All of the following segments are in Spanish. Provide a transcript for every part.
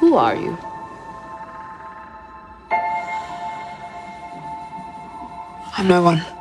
Who are you? I'm no one.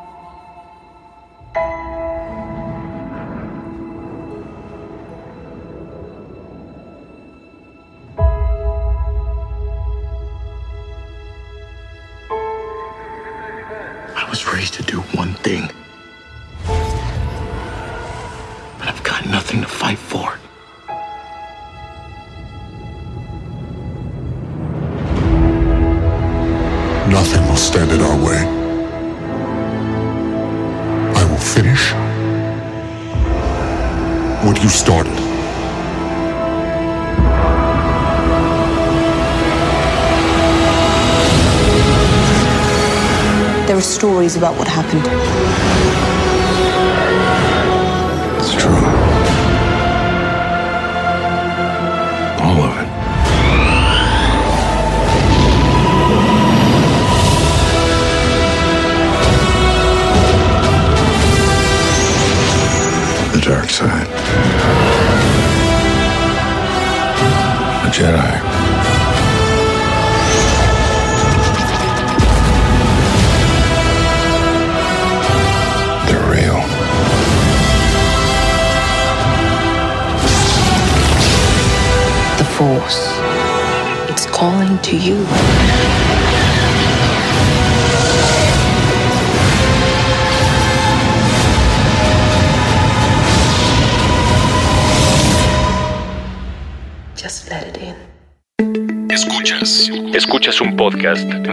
Stories about what happened.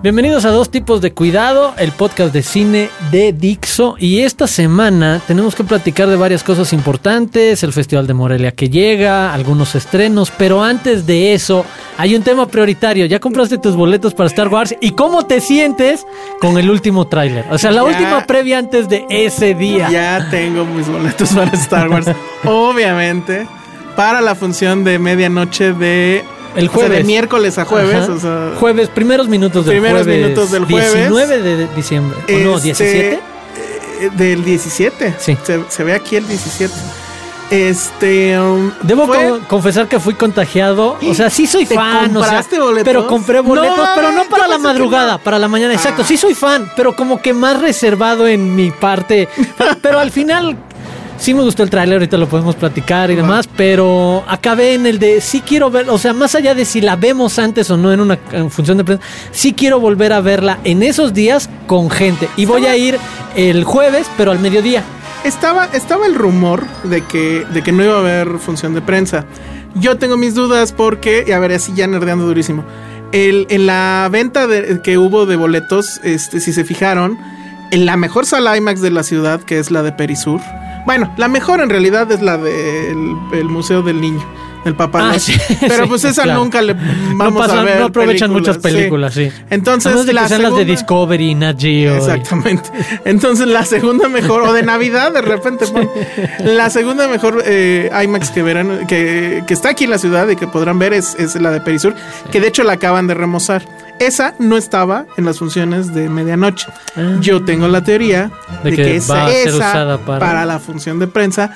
Bienvenidos a Dos Tipos de Cuidado, el podcast de cine de Dixo. Y esta semana tenemos que platicar de varias cosas importantes, el Festival de Morelia que llega, algunos estrenos, pero antes de eso hay un tema prioritario. Ya compraste tus boletos para Star Wars y cómo te sientes con el último tráiler. O sea, la Ya. última previa antes de ese día. Ya tengo mis boletos para Star Wars. Obviamente, para la función de medianoche de. El o sea, jueves. de miércoles a jueves. Ajá. O sea, Jueves, primeros minutos del Primeros jueves. minutos del jueves. 19 de diciembre. ¿O no? este, 17. eh, Del 17. Sí. Se, se ve aquí el 17. Este. um, Debo fue- co- confesar que fui contagiado. O sea, sí soy ¿Te fan. o sea, compraste boletos? Pero compré boletos, No, pero no para la madrugada, no. para la mañana. Exacto, Ah. sí soy fan, pero como que más reservado en mi parte. pero al final sí me gustó el tráiler, ahorita lo podemos platicar y demás, pero acabé en el de sí quiero ver, o sea, más allá de si la vemos antes o no en una en función de prensa, sí quiero volver a verla en esos días con gente. Y voy a ir el jueves, pero al mediodía. Estaba, estaba el rumor de que, de que no iba a haber función de prensa. Yo tengo mis dudas porque, y a ver, así ya nerdeando durísimo. El, en la venta de- que hubo de boletos, este, si se fijaron, en la mejor sala IMAX de la ciudad, que es la de Perisur. Bueno, la mejor en realidad es la del el Museo del Niño. El papá. Ah, sí, Pero sí, pues esa claro. nunca le vamos no, pasan- a ver. no aprovechan muchas películas, sí. Entonces, de que las de Discovery, Nat Geo. y- Exactamente. Entonces la segunda mejor, o de Navidad de repente, pon, la segunda mejor eh, IMAX que verán, que, que está aquí en la ciudad y que podrán ver es, es la de Perisur, que de hecho la acaban de remozar. Esa no estaba en las funciones de medianoche. Yo tengo la teoría Ah. De de, que que, esa, a ser esa usada para- la función de prensa.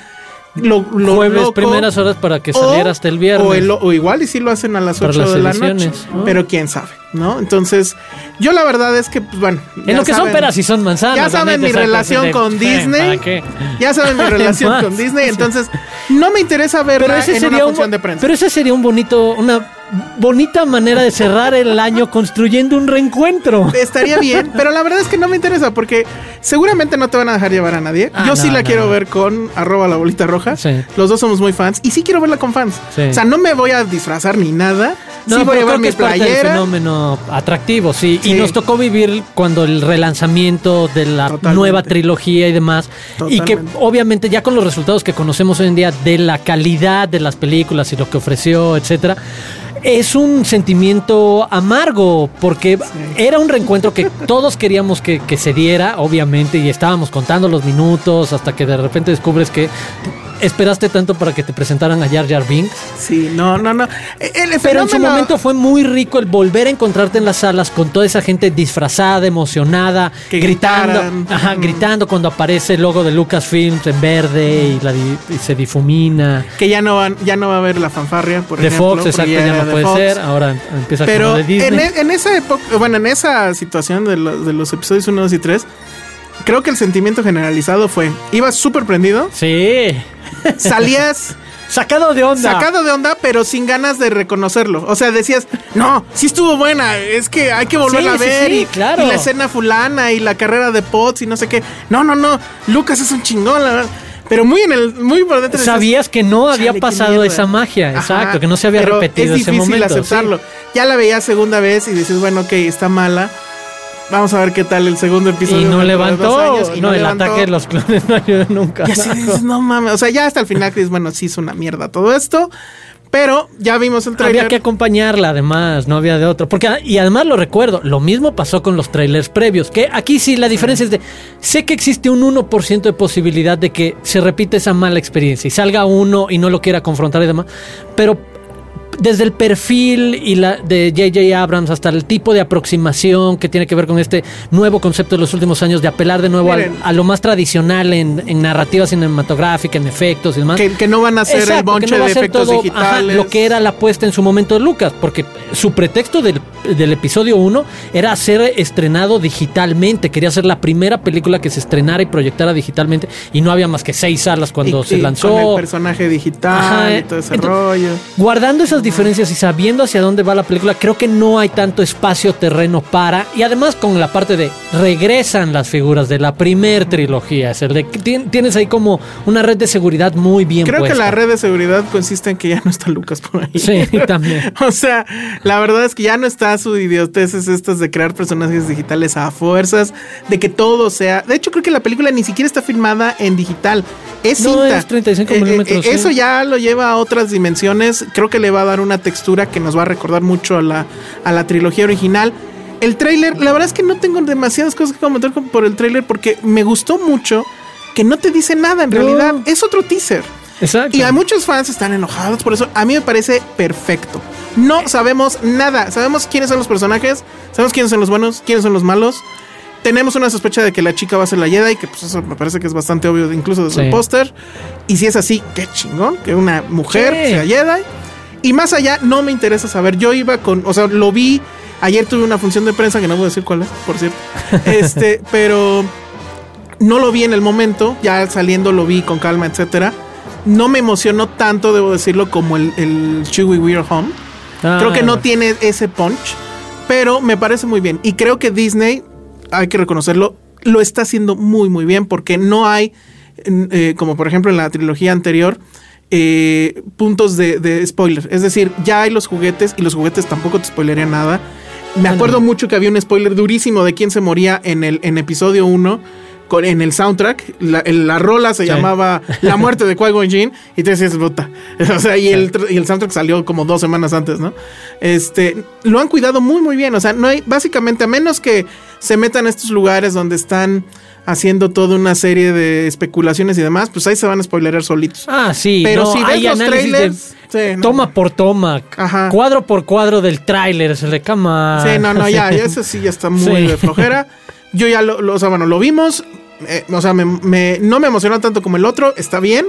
Lo, lo Jueves, loco- primeras horas para que o- saliera hasta el viernes. O, el- o igual y si lo hacen a las Para 8 las de la noche. ¿no? Pero quién sabe, ¿no? Entonces, yo la verdad es que, pues, bueno. en lo que son peras y son manzanas. ya saben mi relación de, con eh, Disney. ¿para qué? Ya saben mi relación con Disney, entonces no me interesa verla Pero ese en sería una un, función de prensa. pero ese sería un bonito, una bonita manera de cerrar el año construyendo un reencuentro. Estaría bien, pero la verdad es que no me interesa porque seguramente no te van a dejar llevar a nadie. Ah, Yo sí la no, quiero no. ver con arroba la bolita roja. Sí. Los dos somos muy fans y sí quiero verla con fans. Sí. O sea, no me voy a disfrazar ni nada. No, sí voy a llevar mi playera. fenómeno atractivo, sí. Y nos tocó vivir cuando el relanzamiento de la Totalmente. nueva trilogía y demás. Y que obviamente ya con los resultados que conocemos hoy en día de la calidad de las películas y lo que ofreció, etcétera. Es un sentimiento amargo porque era un reencuentro que todos queríamos que, que se diera, obviamente, y estábamos contando los minutos hasta que de repente descubres que esperaste tanto para que te presentaran a Jar Jar Binks. Sí, no, no, no. El, el Pero en su momento fue muy rico el volver a encontrarte en las salas con toda esa gente disfrazada, emocionada, Que gritando, gritaran. ajá, gritando cuando aparece el logo de Lucasfilms en verde y, la di- y se difumina. que ya no van, ya no va a haber la fanfarria, por De ejemplo. Fox, exacto, ya no de puede Fox. ser. Ahora empieza Pero como de Disney. en, e- en esa época, bueno, en esa situación de, lo- de los episodios 1, 2 y 3, creo que el sentimiento generalizado fue, ibas súper prendido, Sí. salías Sacado de onda. sacado de onda, pero sin ganas de reconocerlo. O sea, decías, no, sí estuvo buena, es que hay que volverla Sí, a ver. sí, y, claro. y la escena fulana y la carrera de Potts y no sé qué. No, no, no, Lucas es un chingón, la verdad. Pero muy en el, muy por dentro. Sabías que no había "Chale, qué pasado mierda". esa magia, Ajá, exacto, que no se había pero repetido es ese difícil momento. aceptarlo. sí. Ya la veías segunda vez y dices, bueno, ok, está mala. Vamos a ver qué tal el segundo episodio. Y no levantó. años, y no, el levantó. ataque de los clones no ayudó nunca. Y así dices, no mames. O sea, ya hasta el final dices, bueno, sí es una mierda todo esto. Pero ya vimos el trailer. Había que acompañarla, además, no había de otro. Porque, y además lo recuerdo, lo mismo pasó con los trailers previos. Que aquí sí la diferencia es de. Sé que existe un 1% de posibilidad de que se repita esa mala experiencia y salga uno y no lo quiera confrontar y demás. Pero desde el perfil y la de J.J. Abrams hasta el tipo de aproximación que tiene que ver con este nuevo concepto de los últimos años de apelar de nuevo al- a lo más tradicional en, en narrativa cinematográfica, en efectos y demás. Que, que no van a ser el Exacto, bonche que no va de a ser efectos todo, ajá, lo que era la apuesta en su momento de Lucas, porque su pretexto del, del episodio 1 era ser estrenado digitalmente, quería ser la primera película que se estrenara y proyectara digitalmente, y no había más que seis salas cuando Y- se y lanzó. Con el personaje digital Ajá, y todo ese entonces, rollo. Guardando esas diferencias y sabiendo hacia dónde va la película, creo que no hay tanto espacio terreno para. Y además con la parte de regresan las figuras de la primer trilogía. Es el de tienes ahí como una red de seguridad muy bien Creo que la red de seguridad consiste en que ya no está Lucas por ahí. Sí, también. O sea, la verdad es que ya no está su idioteces estas de crear personajes digitales a fuerzas, de que todo sea. De hecho, creo que la película ni siquiera está filmada en digital. Es No, cinta. es 35 Eh, eh, eh. Eso ya lo lleva a otras dimensiones. Creo que le va a dar una textura que nos va a recordar mucho a la, a la trilogía original. El tráiler, la verdad es que no tengo demasiadas cosas que comentar por el tráiler porque me gustó mucho que no te dice nada en No. realidad. Es otro teaser. Exacto. Y a muchos fans están enojados por eso. A mí me parece perfecto. No sabemos nada. Sabemos quiénes son los personajes, sabemos quiénes son los buenos, quiénes son los malos. Tenemos una sospecha de que la chica va a ser la Jedi, que pues eso me parece que es bastante obvio incluso desde Sí. el póster. Y si es así, qué chingón, que una mujer Sí. sea Jedi. Y más allá, no me interesa saber. Yo iba con, o sea, lo vi. Ayer tuve una función de prensa que no a decir cuál es, por cierto. Este, pero no lo vi en el momento, ya saliendo lo vi con calma, etcétera. No me emocionó tanto, debo decirlo, como el, el Chewie We're Home. Ah, Creo que no tiene ese punch, pero me parece muy bien. Y creo que Disney, hay que reconocerlo, lo está haciendo muy, muy bien porque no hay, eh, como por ejemplo en la trilogía anterior, eh, puntos de, de spoiler. Es decir, ya hay los juguetes y los juguetes tampoco te spoilerían nada. Me acuerdo mucho que había un spoiler durísimo de quién se moría en el en episodio 1 con, en el soundtrack. La, la rola se Sí. llamaba La muerte de Qui-Gon Jinn. Y te decías, puta. O sea, y, el, y el soundtrack salió como dos semanas antes, ¿no? Este, lo han cuidado muy, muy bien. O sea, no hay, básicamente, a menos que se metan a estos lugares donde están haciendo toda una serie de especulaciones y demás, pues ahí se van a spoilerar solitos. Ah, sí. Pero no, si ves los de trailers, sí, no. toma por toma, Ajá. cuadro por cuadro del tráiler, se le cama. Sí, no, no, ya, ya eso sí ya está muy Sí. de flojera. Yo ya lo, lo- o sea, bueno, lo vimos. Eh, o sea, me- no me emocionó tanto como el otro, está bien.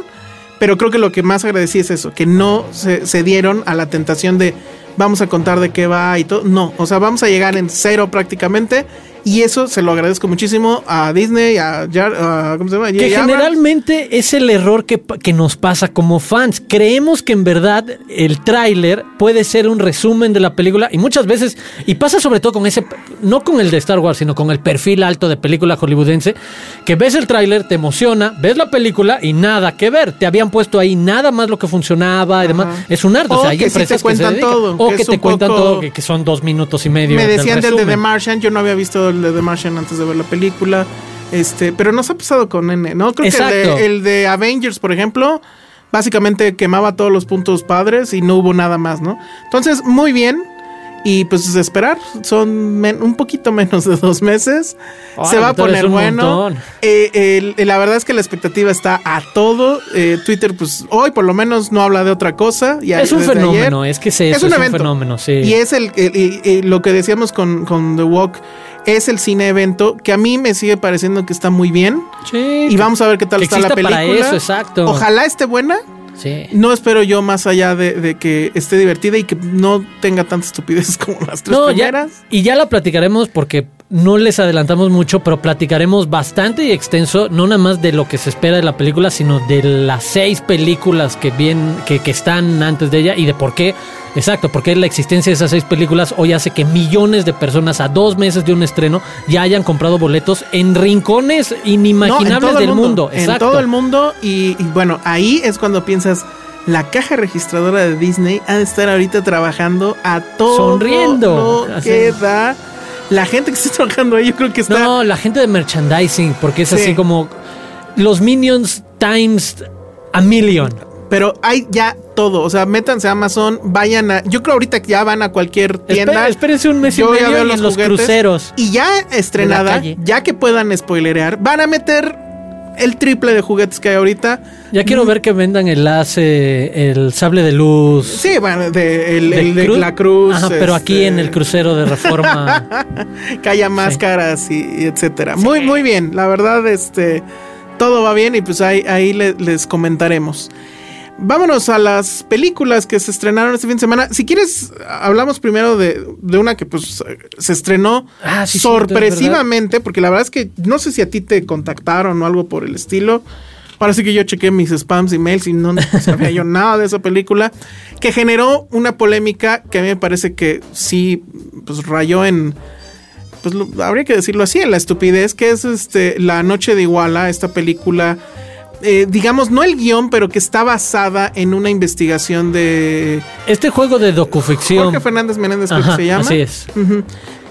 Pero creo que lo que más agradecí es eso, que no se, se dieron a la tentación de vamos a contar de qué va y todo. No, o sea, vamos a llegar en cero prácticamente. Y eso se lo agradezco muchísimo a Disney, a, Jar- a- ¿cómo se llama? Que generalmente es el error que, que nos pasa como fans. Creemos que en verdad el tráiler puede ser un resumen de la película y muchas veces, y pasa sobre todo con ese, no con el de Star Wars, sino con el perfil alto de película hollywoodense, que ves el tráiler, te emociona, ves la película y nada que ver. Te habían puesto ahí nada más lo que funcionaba y demás. Es un arte. O, O sea, hay que sí empresas te que se cuentan todo, O que que, te cuentan todo, que, que son dos minutos y medio. Me decían del de The. Martian, yo no había visto el de The Martian antes de ver la película. Este, pero nos ha pasado con N, ¿no? Creo que el de, el de Avengers, por ejemplo, básicamente quemaba todos los puntos padres y no hubo nada más, ¿no? Entonces, muy bien. Y pues esperar, son un poquito menos de dos meses. Se va a poner bueno. Eh, el- la verdad es que la expectativa está a todo. Eh, Twitter, pues hoy por lo menos no habla de otra cosa. Es un fenómeno, ayer. es que es eso, es un fenómeno, sí. Y es el, el- y lo que decíamos con, con The Walk, es el cine evento que a mí me sigue pareciendo que está muy bien. Sí, Y vamos a ver qué tal está la película. para eso, exacto. Ojalá esté buena. Sí. No espero yo más allá de, de que esté divertida y que no tenga tanta estupidez como las tres No, ya, primeras. y ya la platicaremos porque no les adelantamos mucho, pero platicaremos bastante y extenso, no nada más de lo que se espera de la película, sino de las seis películas que, bien, que, que están antes de ella y de por qué, exacto, porque la existencia de esas seis películas hoy hace que millones de personas a dos meses de un estreno ya hayan comprado boletos en rincones inimaginables el del mundo. En Exacto. todo el mundo. Y, y bueno, ahí es cuando piensas. La caja registradora de Disney ha de estar ahorita trabajando a todo Sonriendo. lo que da. La gente que está trabajando ahí, yo creo que está. No, la gente de merchandising, porque es Sí. así como los Minions times a million. Pero hay ya todo. O sea, métanse a Amazon, vayan a. Yo creo ahorita que ya van a cualquier tienda. Espera- espérense un mes y medio y en los cruceros. Y ya estrenada, ya que puedan spoilerear, van a meter el triple de juguetes que hay ahorita. Ya quiero ver que vendan el lace, el sable de luz. Sí, bueno, de, el, de el de cruz. la cruz. Ajá, pero aquí este, en el crucero de reforma. que haya máscaras y, y etcétera. Muy, muy bien. La verdad, este, todo va bien y pues ahí, ahí le- les comentaremos. Vámonos a las películas que se estrenaron este fin de semana. Si quieres, hablamos primero de, de una que pues se estrenó Ah, sí, sorpresivamente, porque la verdad es que no sé si a ti te contactaron o algo por el estilo. Ahora sí que yo chequé mis spams y mails y no sabía yo nada de esa película, que generó una polémica que a mí me parece que sí, pues rayó en, pues lo- habría que decirlo así, en la estupidez, que es este La Noche de Iguala, esta película, eh, digamos, no el guion, pero que está basada en una investigación de Este juego de docuficción. Jorge Fernández Menéndez, creo Ajá, que se llama. Así es.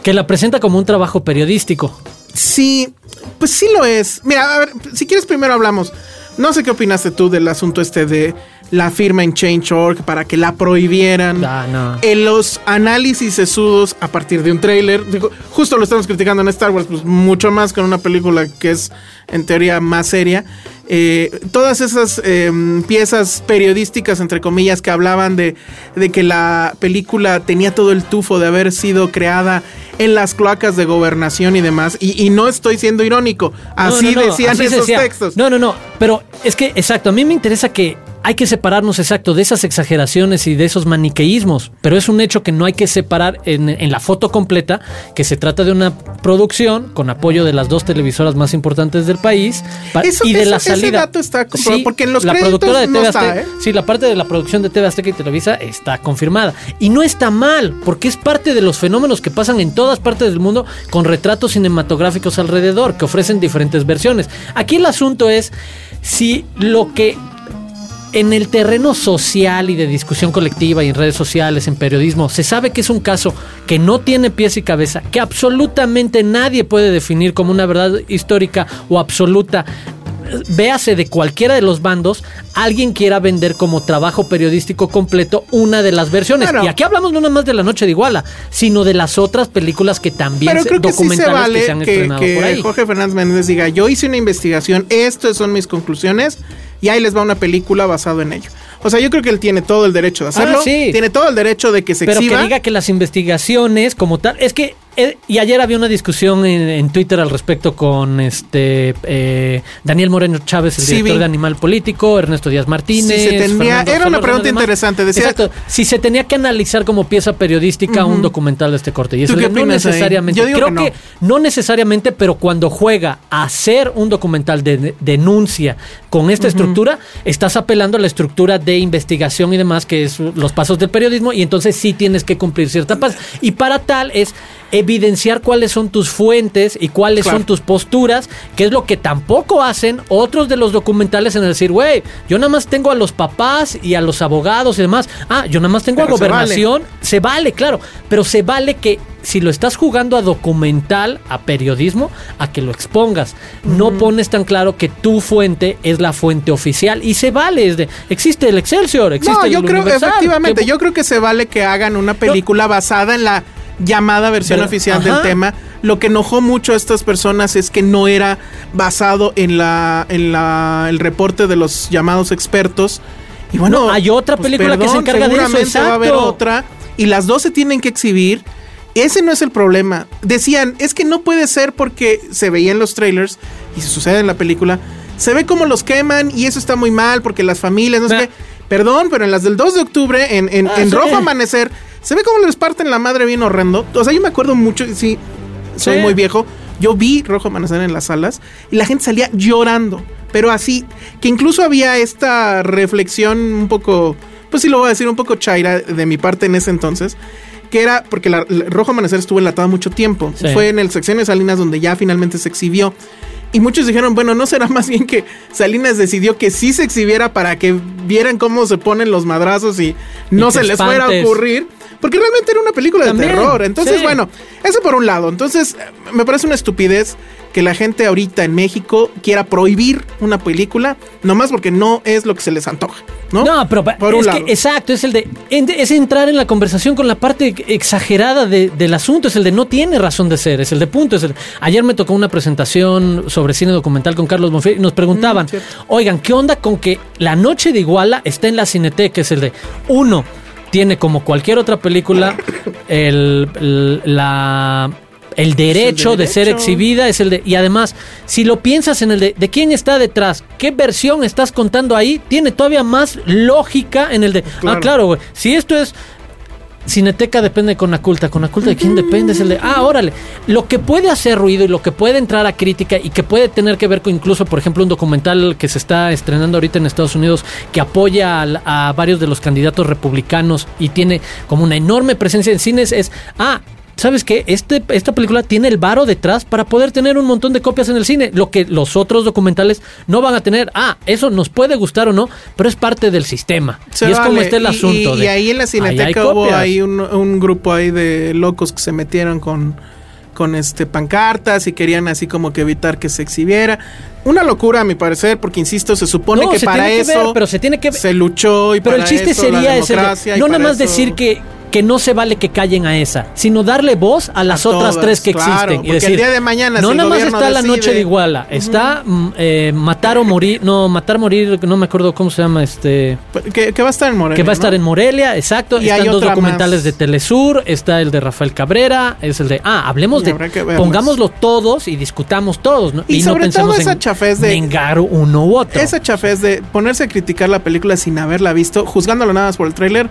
Que la presenta como un trabajo periodístico. Sí, pues sí lo es. Mira, a ver, si quieres primero hablamos. No sé qué opinaste tú del asunto este de la firma en Change.org para que la prohibieran. Ah, no. En los análisis sesudos a partir de un tráiler. Justo lo estamos criticando en Star Wars, pues mucho más con una película que es en teoría más seria. Eh, todas esas eh, piezas periodísticas, entre comillas, que hablaban de, de que la película tenía todo el tufo de haber sido creada en las cloacas de gobernación y demás. Y, y no estoy siendo irónico. Así no, no, decían así esos decía. textos. No, no, no. Pero es que, exacto, a mí me interesa que hay que separarnos, exacto, de esas exageraciones y de esos maniqueísmos. Pero es un hecho que no hay que separar en, en la foto completa, que se trata de una producción con apoyo de las dos televisoras más importantes del país Eso- y de eso- la ese salida. dato está comprobado, porque en los créditos de no TV está, Azteca- ¿eh? Sí, la parte de la producción de TV Azteca y Televisa está confirmada. Y no está mal, porque es parte de los fenómenos que pasan en todas partes del mundo con retratos cinematográficos alrededor, que ofrecen diferentes versiones. Aquí el asunto es si lo que en el terreno social y de discusión colectiva y en redes sociales, en periodismo, se sabe que es un caso que no tiene pies y cabeza, que absolutamente nadie puede definir como una verdad histórica o absoluta véase de cualquiera de los bandos, alguien quiera vender como trabajo periodístico completo una de las versiones. Y aquí hablamos no nada más de La Noche de Iguala, sino de las otras películas que también Pero creo que sí se documentales vale que se han que, estrenado que por ahí. Jorge Fernández Méndez diga, yo hice una investigación, estas son mis conclusiones, y ahí les va una película basado en ello. O sea, yo creo que él tiene todo el derecho de hacerlo. Ah, sí. Tiene todo el derecho de que se Pero exhiba. que diga que las investigaciones como tal, es que eh, y ayer había una discusión en, en Twitter al respecto con este eh, Daniel Moreno Chávez, el Sí, director vi. de Animal Político, Ernesto Díaz Martínez. Si se Fernando era una pregunta interesante, decía- Exacto, si se tenía que analizar como pieza periodística un documental de este corte. Y ¿Tú eso qué no necesariamente. Yo digo Creo que no. que no necesariamente, pero cuando juega a hacer un documental de, de- denuncia con esta estructura, estás apelando a la estructura de investigación y demás, que es los pasos del periodismo, y entonces sí tienes que cumplir ciertas pasos. Y para tal es evidenciar cuáles son tus fuentes y cuáles Claro. son tus posturas, que es lo que tampoco hacen otros de los documentales en decir, güey, yo nada más tengo a los papás y a los abogados y demás. Ah, yo nada más tengo Pero a se gobernación. Se vale, claro, pero se vale que si lo estás jugando a documental, a periodismo, a que lo expongas. No pones tan claro que tu fuente es la fuente oficial y se vale. Es de, existe el Excelsior, existe No, el yo creo, Universal, efectivamente, que- yo creo que se vale que hagan una película basada en la llamada versión Pero- oficial ajá. del tema. Lo que enojó mucho a estas personas es que no era basado en la, en la, el reporte de los llamados expertos. Y bueno, No, hay otra película que se encarga de eso, seguramente va a haber exacto. otra y las dos se tienen que exhibir. Ese no es el problema. Decían, es que no puede ser porque se veía en los trailers y se sucede en la película. Se ve como los queman y eso está muy mal porque las familias, no sé qué. Perdón, pero en las del 2 de octubre, en, en, Ah, en sí. Rojo Amanecer, se ve como les parten la madre bien horrendo. O sea, yo me acuerdo mucho, sí, soy Sí. muy viejo. Yo vi Rojo Amanecer en las salas y la gente salía llorando. Pero así, que incluso había esta reflexión un poco, pues sí lo voy a decir, un poco chaira de mi parte en ese entonces. Que era porque la, la- Rojo Amanecer estuvo enlatado mucho tiempo. Sí. Fue en el sección de Salinas donde ya finalmente se exhibió. Y muchos dijeron, bueno, ¿no será más bien que Salinas decidió que sí se exhibiera para que vieran cómo se ponen los madrazos y no se les fuera a ocurrir? Porque realmente era una película de terror. Entonces, sí. bueno, eso por un lado. Entonces, me parece una estupidez que la gente ahorita en México quiera prohibir una película, nomás porque no es lo que se les antoja, ¿no? No, pero por un es lado. que, exacto, es el de es entrar en la conversación con la parte exagerada de- del asunto, es el de no tiene razón de ser, es el de punto. Es el, ayer me tocó una presentación sobre cine documental con Carlos Monfiel y nos preguntaban, Mm, oigan, ¿qué onda con que La Noche de Iguala está en la Cineteca? Es el de, uno, tiene como cualquier otra película el, el- la... El derecho, de ser exhibida es el de. Y además, si lo piensas en el de, de quién está detrás, qué versión estás contando ahí, tiene todavía más lógica en el de. Claro. Ah, claro, güey. Si esto es. Cineteca depende de Conaculta. ¿Conaculta de quién depende? Es el de. Ah, órale. Lo que puede hacer ruido y lo que puede entrar a crítica y que puede tener que ver con incluso, por ejemplo, un documental que se está estrenando ahorita en Estados Unidos que apoya al- a, varios de los candidatos republicanos y tiene como una enorme presencia en cines es. Ah, ¿Sabes qué? Este, esta película tiene el varo detrás para poder tener un montón de copias en el cine. Lo que los otros documentales no van a tener. Ah, eso nos puede gustar o no, pero es parte del sistema. Se y es como está el asunto. Y, de, y ahí en la cineteca hubo ahí un, un grupo ahí de locos que se metieron con, con este pancartas y querían así como que evitar que se exhibiera. Una locura a mi parecer, porque insisto, se supone No, que se para que eso ver, pero se tiene que se luchó y Pero el chiste eso sería ese. no nada más eso- decir que, que no se vale que callen a esa, sino darle voz a las A otras todas, tres que claro, existen. y decir, el día de mañana, no si nada más está la noche de Iguala, está mm, eh, matar o morir, no, matar morir, no me acuerdo cómo se llama este. Que, que va a estar en Morelia. Que va a estar ¿no? en Morelia, exacto. Y Están dos documentales más. de Telesur, está el de Rafael Cabrera, es el de, ah, hablemos de, pongámoslo todos y discutamos todos, ¿no? Y no sobre pensemos todo esa en chafez de- vengar uno u otro. Esa chafez de ponerse a criticar la película sin haberla visto, juzgándolo nada más por el tráiler.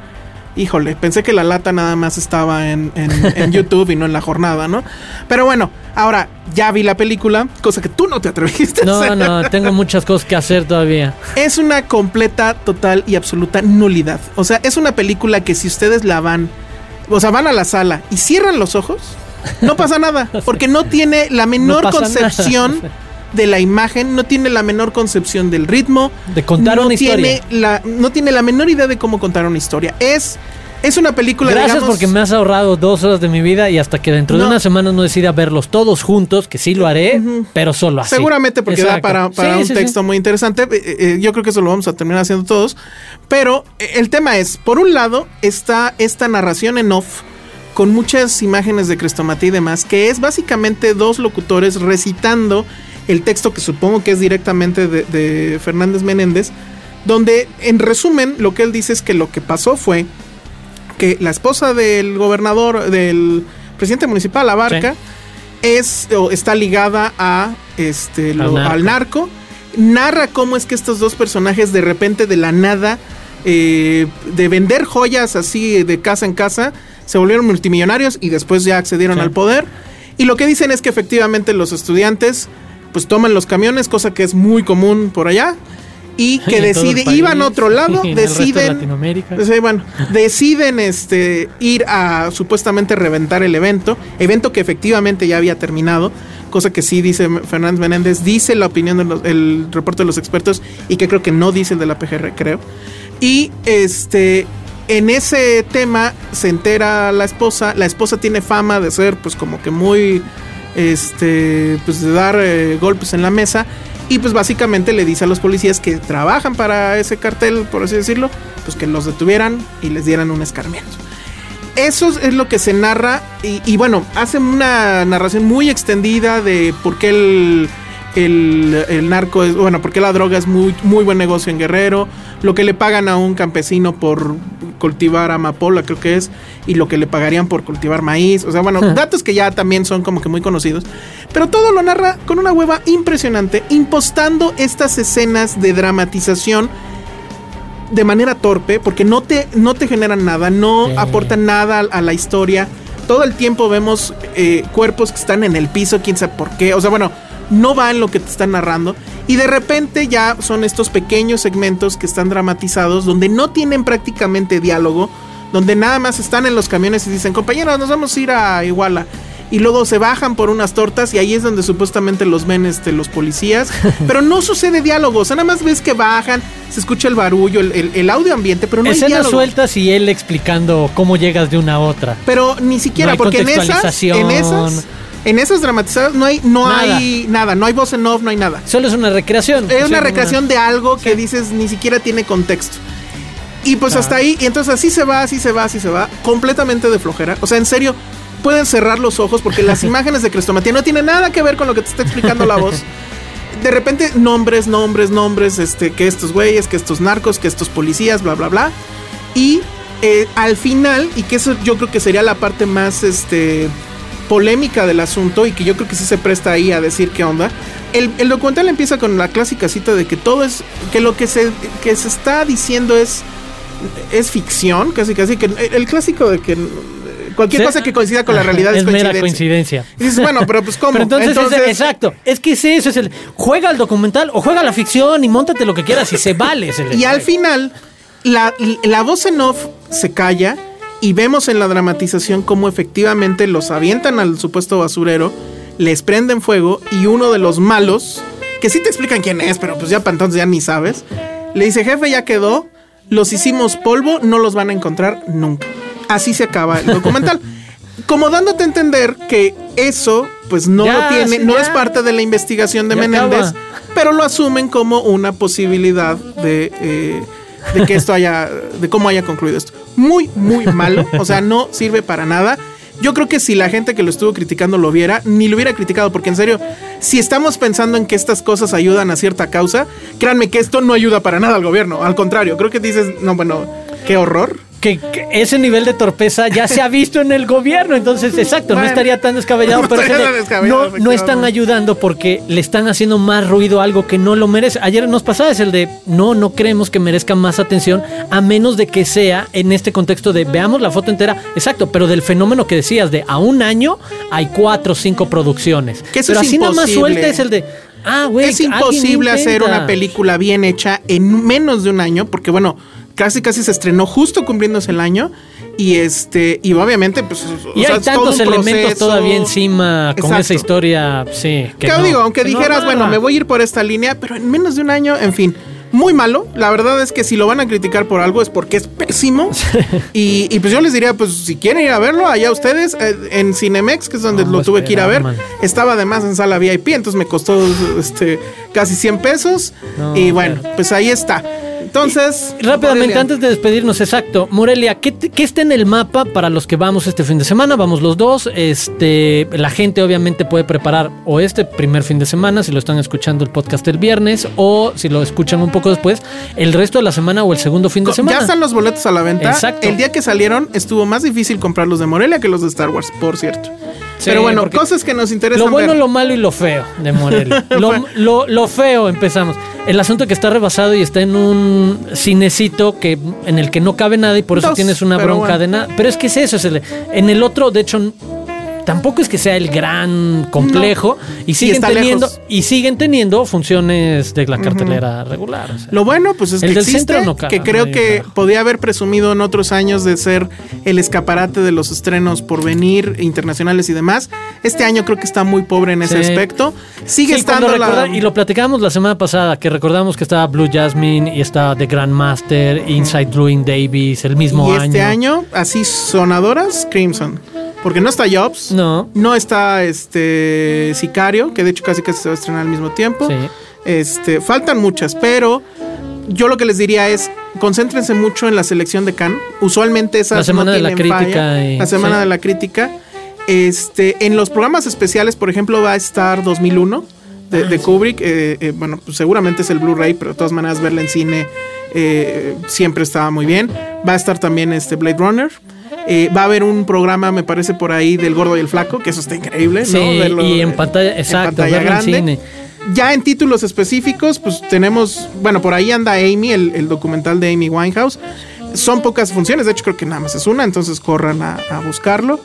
Híjole, pensé que la lata nada más estaba en, en- en YouTube y no en la jornada, ¿no? Pero bueno, ahora ya vi la película, cosa que tú no te atreviste a No, hacer. no, tengo muchas cosas que hacer todavía. Es una completa, total y absoluta nulidad. O sea, es una película que si ustedes la van, o sea, van a la sala y cierran los ojos, no pasa nada, porque no tiene la menor nada. De la imagen, no tiene la menor concepción del ritmo. De contar no una tiene historia. La, no tiene la menor idea de cómo contar una historia. Es, es una película, Gracias digamos, porque me has ahorrado dos horas de mi vida y hasta que dentro de una semana no decida verlos todos juntos, que sí lo haré, pero solo así. Seguramente porque da para, para Sí, un sí, sí. texto muy interesante. Eh, eh, yo creo que eso lo vamos a terminar haciendo todos. Pero eh, el tema es, por un lado, está esta narración en off con muchas imágenes de Crestomatía y demás, que es básicamente dos locutores recitando el texto que supongo que es directamente de, de Fernández Menéndez, donde en resumen lo que él dice es que lo que pasó fue que la esposa del gobernador, del presidente municipal, Abarca, es o está ligada a este lo- Al al, narco. narco. Narra cómo es que estos dos personajes de repente de la nada eh, de vender joyas así de casa en casa se volvieron multimillonarios y después ya accedieron Sí. al poder. Y lo que dicen es que efectivamente los estudiantes pues toman los camiones, cosa que es muy común por allá. Y que deciden, iban a otro lado, de deciden. Sí, bueno, deciden este, ir a supuestamente reventar el evento, evento que efectivamente ya había terminado, cosa que sí dice Fernández Menéndez, dice la opinión del reporte de los expertos y que creo que no dice el de la PGR, creo. Y este, en ese tema se entera la esposa, la esposa tiene fama de ser pues como que muy, este, pues de dar eh, golpes en la mesa. Y pues básicamente le dice a los policías que trabajan para ese cartel, por así decirlo, pues que los detuvieran y les dieran un escarmiento. Eso es lo que se narra y, y bueno, hacen una narración muy extendida de por qué el, el, el narco es, bueno, por qué la droga es muy, muy buen negocio en Guerrero, lo que le pagan a un campesino por cultivar amapola, creo que es, y lo que le pagarían por cultivar maíz, o sea, bueno, datos que ya también son como que muy conocidos, pero todo lo narra con una hueva impresionante, impostando estas escenas de dramatización de manera torpe, porque no te, no te generan nada, no Sí. aportan nada a, a la historia. Todo el tiempo vemos eh, cuerpos que están en el piso, quién sabe por qué. O sea, bueno, no va en lo que te están narrando. Y de repente ya son estos pequeños segmentos que están dramatizados, donde no tienen prácticamente diálogo, donde nada más están en los camiones y dicen, compañeros, nos vamos a ir a Iguala. Y luego se bajan por unas tortas y ahí es donde supuestamente los ven este, los policías. Pero no sucede diálogo. O sea, nada más ves que bajan, se escucha el barullo, el, el- el audio ambiente, pero no hay Escenas diálogo. sueltas y él explicando cómo llegas de una a otra. Pero ni siquiera, No hay porque en esas, en esas, en esas dramatizadas no hay, no Nada. hay nada, no hay voz en off, no hay nada. Solo es una recreación. Es una recreación de algo que dices ni siquiera tiene contexto. Y pues hasta ahí, y entonces así se va, así se va, así se va, completamente de flojera. O sea, en serio, pueden cerrar los ojos porque las imágenes de Crestomatía no tienen nada que ver con lo que te está explicando la voz. De repente, nombres, nombres, nombres, este, que estos güeyes, que estos narcos, que estos policías, bla, bla, bla. Y eh, al final, y que eso yo creo que sería la parte más, este, polémica del asunto y que yo creo que sí se presta ahí a decir qué onda. El, el documental empieza con la clásica cita de que todo es, que lo que se, que se está diciendo es, es ficción, casi casi, que el, clásico de que cualquier cosa que coincida con la realidad es, es mera coincidencia. Y dices, bueno, pero pues cómo. Pero entonces, es- exacto, es que es eso, es el juega al documental o juega la ficción y montate lo que quieras y se vale. Y al final, la, la voz en off se calla y vemos en la dramatización cómo efectivamente los avientan al supuesto basurero, les prenden fuego y uno de los malos, que sí te explican quién es, pero pues ya para entonces ya ni sabes, le dice, jefe, ya quedó, los hicimos polvo, no los van a encontrar nunca. Así se acaba el documental. Como dándote a entender que eso, pues no Ya, lo tiene, sí, no ya. es parte de la investigación de Ya Menéndez, acaba. pero lo asumen como una posibilidad de, eh, de que esto haya, de cómo haya concluido esto. Muy, muy malo, o sea, no sirve para nada. Yo creo que si la gente que lo estuvo criticando lo viera, ni lo hubiera criticado, porque en serio, si estamos pensando en que estas cosas ayudan a cierta causa, créanme que esto no ayuda para nada al gobierno. Al contrario, creo que dices, no, bueno, qué horror. Que, que ese nivel de torpeza ya se ha visto en el gobierno, entonces exacto, no estaría tan descabellado, no pero tan descabellado, no, no están ayudando porque le están haciendo más ruido a algo que no lo merece. Ayer nos pasaba es el de no, no creemos que merezca más atención a menos de que sea en este contexto de veamos la foto entera, exacto, pero del fenómeno que decías de a un año hay cuatro o cinco producciones. Que eso pero es así nada más imposible. suelta es el de ah, güey, es imposible hacer una película bien hecha en menos de un año, porque bueno, casi casi se estrenó justo cumpliéndose el año Y este, y obviamente, pues. o Y sea, hay todo tantos un elementos proceso. todavía encima con esa historia, sí. Que ¿Qué no- digo? Aunque que no dijeras, bueno, me voy a ir por esta línea, pero en menos de un año, en fin. Muy malo. La verdad es que si lo van a criticar por algo es porque es pésimo. y, y pues yo les diría, pues si quieren ir a verlo, allá ustedes, eh, en Cinemex, que es donde No, lo tuve que ir a ver. man. Estaba además en sala VIP, entonces me costó este, casi 100 pesos. No, y bueno, pero- pues ahí está. Entonces. Rápidamente, Morelia. antes de despedirnos, exacto. Morelia, ¿qué, qué está en el mapa para los que vamos este fin de semana? Vamos los dos. Este, la gente obviamente puede preparar o este primer fin de semana, si lo están escuchando el podcast el viernes, o si lo escuchan un poco después, el resto de la semana o el segundo fin de semana. Ya están los boletos a la venta. Exacto. El día que salieron estuvo más difícil comprar los de Morelia que los de Star Wars, por cierto. Sí, Pero bueno, cosas que nos interesan Lo bueno, ver. lo malo y lo feo de Morelia. lo, lo- lo feo, empezamos. El asunto que está rebasado y está en un cinecito que, en el que no cabe nada y por eso Dos, tienes una bronca bueno. de nada. Pero es que es eso. Es el- en el otro, de hecho, tampoco es que sea el gran complejo. Y siguen teniendo lejos. y siguen teniendo funciones de la cartelera regular. o sea. Lo bueno, pues es El que del existe, centro no cabe, que creo no que carajo. podía haber presumido en otros años de ser el escaparate de los estrenos por venir, internacionales y demás. Este año creo que está muy pobre en ese aspecto. Sigue Sí, estando la... recorda- Y lo platicamos la semana pasada, que recordamos que estaba Blue Jasmine y estaba The Grandmaster, Inside Louis Davis, el mismo y año. este año, así sonadoras, Crimson. Porque no está Jobs. No. No está este Sicario, que de hecho casi casi se va a estrenar al mismo tiempo. Sí. Este, faltan muchas, pero yo lo que les diría es concéntrense mucho en la selección de Cannes. Usualmente esas La semana no de la crítica falla. y- la semana sí. de la crítica. Este, en los programas especiales, por ejemplo, va a estar 2001 de, Ah, de Kubrick. eh, eh, bueno, pues seguramente es el Blu-ray, pero de todas maneras verla en cine eh, siempre estaba muy bien. Va a estar también este Blade Runner. Eh, va a haber un programa, me parece, por ahí del Gordo y el Flaco, que eso está increíble, Sí, ¿no? Verlo, y en pantalla, exacto, en cine. ya en títulos específicos, pues tenemos, bueno, por ahí anda Amy, el, el documental de Amy Winehouse. Son pocas funciones, de hecho creo que nada más es una, entonces corran a, a buscarlo.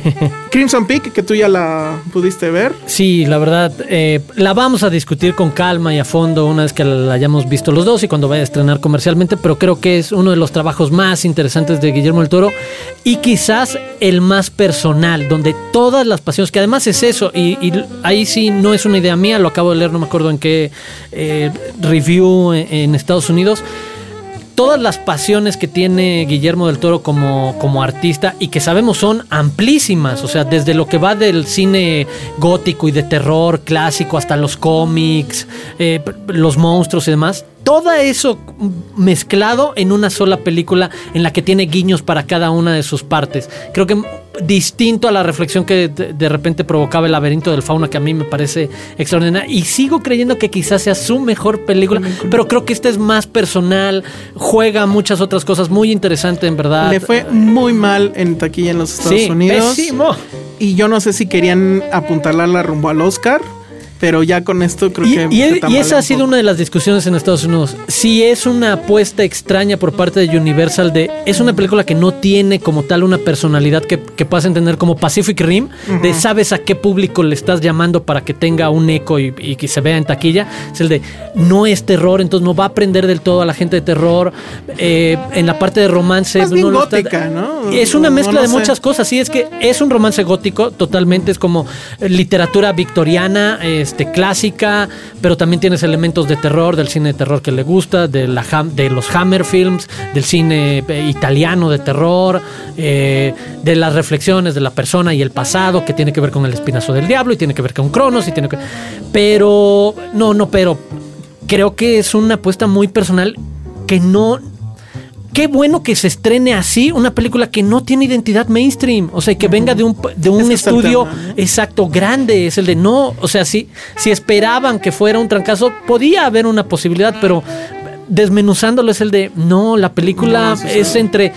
Crimson Peak, que tú ya la pudiste ver. Sí, la verdad, eh, la vamos a discutir con calma y a fondo una vez que la hayamos visto los dos y cuando vaya a estrenar comercialmente, pero creo que es uno de los trabajos más interesantes de Guillermo del Toro y quizás el más personal, donde todas las pasiones, que además es eso, y, y ahí sí no es una idea mía, lo acabo de leer, no me acuerdo en qué eh, review en, en Estados Unidos. Todas las pasiones que tiene Guillermo del Toro como, como artista y que sabemos son amplísimas, o sea, desde lo que va del cine gótico y de terror clásico hasta los cómics, eh, los monstruos y demás, todo eso mezclado en una sola película en la que tiene guiños para cada una de sus partes. Creo que distinto a la reflexión que de, de repente provocaba el laberinto del fauna, que a mí me parece extraordinaria. Y sigo creyendo que quizás sea su mejor película, pero creo que esta es más personal, juega muchas otras cosas, muy interesante en verdad. Le fue muy mal en taquilla en los Estados Sí, Unidos. pésimo. Y yo no sé si querían apuntalarla rumbo al Oscar, pero ya con esto creo Y, que. y- se y tambalea esa ha sido una de las discusiones en Estados Unidos. Si es una apuesta extraña por parte de Universal de es una película que no tiene como tal una personalidad que, que puedas entender como Pacific Rim, de sabes a qué público le estás llamando para que tenga un eco y, y que se vea en taquilla. Es el de no es terror, entonces no va a aprender del todo a la gente de terror. Eh, en la parte de romance. Más bien no está- ¿no? Es una mezcla no de sé. muchas cosas. Sí, es que es un romance gótico, totalmente. Es como eh, literatura victoriana, este, clásica, pero también tienes elementos de terror, del cine de terror que le gusta, de, la de los Hammer Films, del cine eh, italiano de terror, eh, de las reflexiones de la persona y el pasado, que tiene que ver con el espinazo del diablo y tiene que ver con Cronos y tiene que. Pero, no, no, pero creo que es una apuesta muy personal que no qué bueno que se estrene así una película que no tiene identidad mainstream, o sea, que venga de un, de un es estudio exacto grande, es el de no, o sea, si, si esperaban que fuera un trancazo, podía haber una posibilidad, pero desmenuzándolo es el de no, la película No, es entre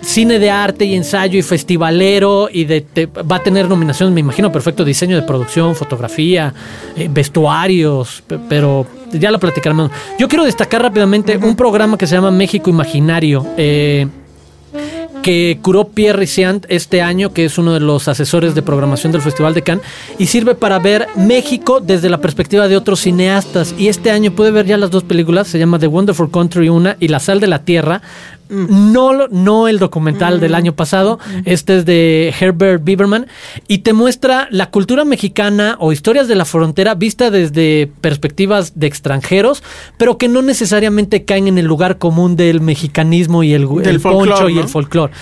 cine de arte y ensayo y festivalero y de, te- va a tener nominaciones, me imagino, perfecto diseño de producción, fotografía, eh, vestuarios, pe- pero ya lo platicaremos. Yo quiero destacar rápidamente un programa que se llama México Imaginario. eh, que curó Pierre Riciant este año, que es uno de los asesores de programación del Festival de Cannes, y sirve para ver México desde la perspectiva de otros cineastas. Y este año puede ver ya las dos películas, se llama The Wonderful Country una y La Sal de la Tierra. No, lo- no el documental del año pasado. Este es de Herbert Bieberman. Y te muestra la cultura mexicana o historias de la frontera vista desde perspectivas de extranjeros, pero que no necesariamente caen en el lugar común del mexicanismo y el, poncho y ¿no? el folclore.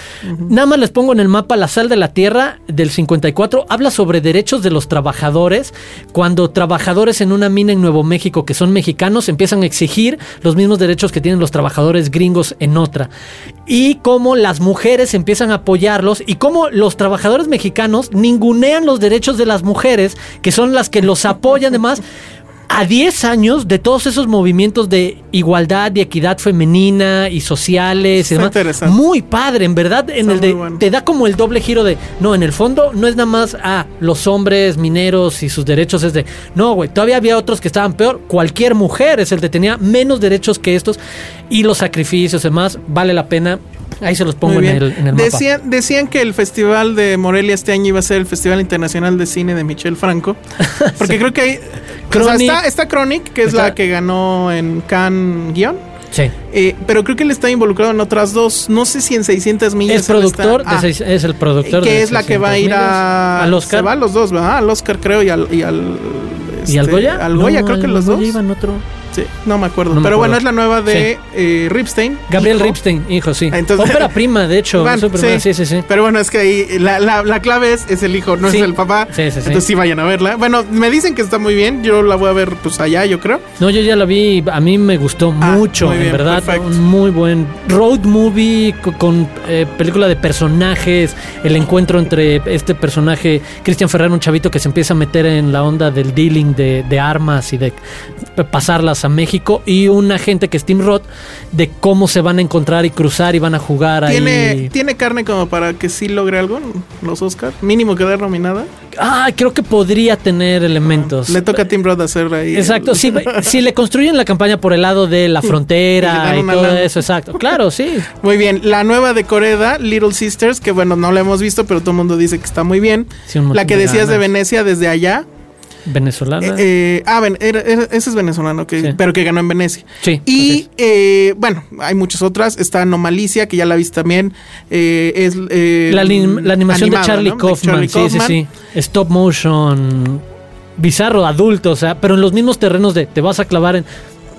Nada más les pongo en el mapa La Sal de la Tierra del 54. Habla sobre derechos de los trabajadores. Cuando trabajadores en una mina en Nuevo México que son mexicanos empiezan a exigir los mismos derechos que tienen los trabajadores gringos en otra. Y cómo las mujeres empiezan a apoyarlos y cómo los trabajadores mexicanos ningunean los derechos de las mujeres, que son las que los apoyan además a 10 años de todos esos movimientos de igualdad y equidad femenina y sociales y demás. Muy padre, en verdad, en Está el de bueno. te da como el doble giro de no, en el fondo no es nada más a los hombres mineros y sus derechos es de no, güey, todavía había otros que estaban peor, cualquier mujer es el de tenía menos derechos que estos y los sacrificios y demás, vale la pena. Ahí se los pongo en el, en el mapa. decían, decían que el Festival de Morelia este año iba a ser el Festival Internacional de Cine de Michel Franco. Porque creo que hay. o sea, Chronic. está, está Chronic, que es Está- la que ganó en Cannes Guión. Sí. Eh, pero creo que él está involucrado en otras dos. No sé si en 600 millas. Es productor, está- de Ah, seis- es el productor que de es la que va a ir 600 a. al Oscar. Se va a los dos, ¿verdad? Al Oscar, creo, y al. ¿Y al, ¿Y al este, Goya? Al Goya, No, creo que al los Goya dos. iban otro. Sí, no me acuerdo. No me pero bueno, es la nueva de eh, Ripstein. Gabriel hijo. Ripstein, hijo, sí. Entonces- Ópera prima, de hecho. Su primera- sí, sí, sí. Pero bueno, es que ahí la, la, la clave es, es el hijo, no Sí. es el papá. Sí, sí, sí. Entonces sí vayan a verla. Bueno, me dicen que está muy bien. Yo la voy a ver pues allá, yo creo. No, yo ya la vi, a mí me gustó Ah, mucho, bien, en verdad. perfecto. Un muy buen road movie co- con, eh, película de personajes, el encuentro entre este personaje, Cristian Ferrer, un chavito que se empieza a meter en la onda del dealing de, de armas y de pasarlas a México, y un agente que es Tim Roth, de cómo se van a encontrar y cruzar y van a jugar ¿Tiene, ahí. ¿Tiene carne como para que sí logre algo los Oscar? Mínimo quedar nominada. Ah, creo que podría tener elementos. Le toca a Tim Roth hacer ahí. Exacto, el- si, si le construyen la campaña por el lado de la frontera y, todo lana. eso, exacto. Claro, sí. Muy bien, la nueva de Coreda, Little Sisters, que bueno, no la hemos visto, pero todo el mundo dice que está muy bien. Sí, la que de decías de. Venecia desde allá. Venezolana. Eh, eh, ah, era- era- ese es venezolano, que, Sí. pero que ganó en Venecia. Sí, Y es. eh, bueno, hay muchas otras. Está Anomalicia, que ya la viste también. eh, es eh, la, la animación de Charlie ¿no? Kaufman. Charlie sí, Kaufman. sí, sí. Stop motion. Bizarro, adulto, o sea, pero en los mismos terrenos de te vas a clavar en.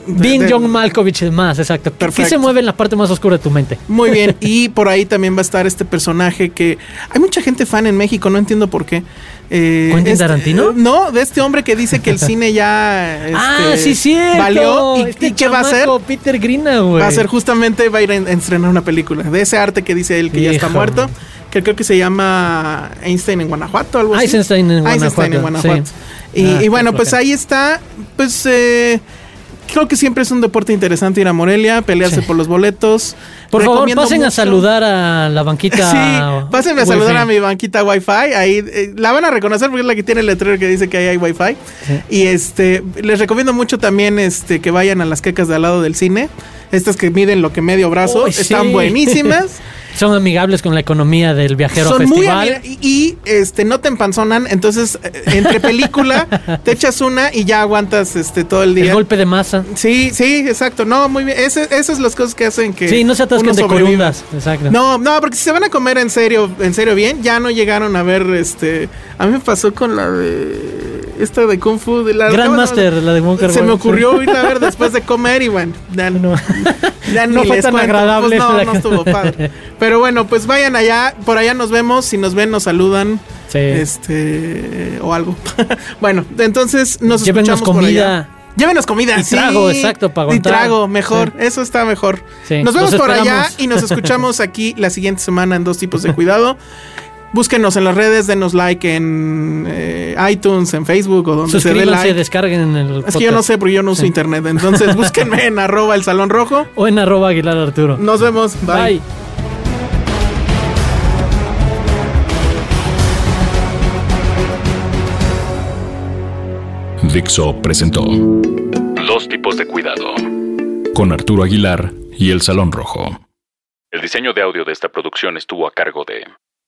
Being de- John Malkovich es más, exacto. ¿Qué- ¿Qué Perfecto. se mueve en la parte más oscura de tu mente? Muy bien. Y por ahí también va a estar este personaje que hay mucha gente fan en México, no entiendo por qué. Eh, ¿Quentin este- Tarantino? eh, no, de este hombre que dice que el cine ya ah, este, sí, cierto. valió. ¿Y, Este y qué va a hacer? Peter Greenaway. Va a ser justamente, va a ir a a estrenar una película de ese arte que dice él que ya está muerto, que creo que se llama Einstein en Guanajuato, algo así. Eisenstein en Eisenstein en Guanajuato, Guanajuato. sí. Y, Ah, y bueno, pues ahí está, pues eh, creo que siempre es un deporte interesante ir a Morelia, pelearse Sí. por los boletos. Por favor, pasen a saludar a la banquita. Sí, pásenme a saludar a mi banquita Wi-Fi. Ahí eh, la van a reconocer porque es la que tiene el letrero que dice que ahí hay Wi-Fi. Y este les recomiendo mucho también este que vayan a las quecas de al lado del cine. Estas que miden lo que medio brazo están sí. buenísimas. Son amigables con la economía del viajero Son muy festival. amiga- y, y, este no te empanzonan, entonces eh, entre película te echas una y ya aguantas este todo el día. el golpe de masa. Sí, sí, exacto. No, muy bien. Ese- esas son las cosas que hacen que Sí, no se atasquen uno de corundas. Exacto. No, no, porque si se van a comer en serio, en serio bien, ya no llegaron a ver este. A mí me pasó con la de esta de Kung Fu de la Grandmaster, la de Wonka Se me ocurrió sí. irla a ver después de comer y bueno, ya no, ya No fue tan cuento, agradable pues no, no estuvo padre. Pero bueno, pues vayan allá, por allá nos vemos, si nos ven nos saludan. Sí. Este o algo. bueno, entonces nos Llévennos escuchamos por allá. comida. Llévenos comida. Y trago, exacto, para Y trago, mejor. Sí. Eso está mejor. Sí, Nos vemos por allá y nos escuchamos aquí la siguiente semana en Dos Tipos de Cuidado. Búsquenos en las redes, denos like en eh, iTunes, en Facebook o donde se dé Suscríbanse, like. descarguen el Es que yo no podcast. sé porque yo no uso Sí. internet. Entonces búsquenme en arroba el salón rojo. O en arroba Aguilar Arturo. Nos vemos. Bye. Bye. Dixo presentó Dos tipos de cuidado con Arturo Aguilar y El Salón Rojo. El diseño de audio de esta producción estuvo a cargo de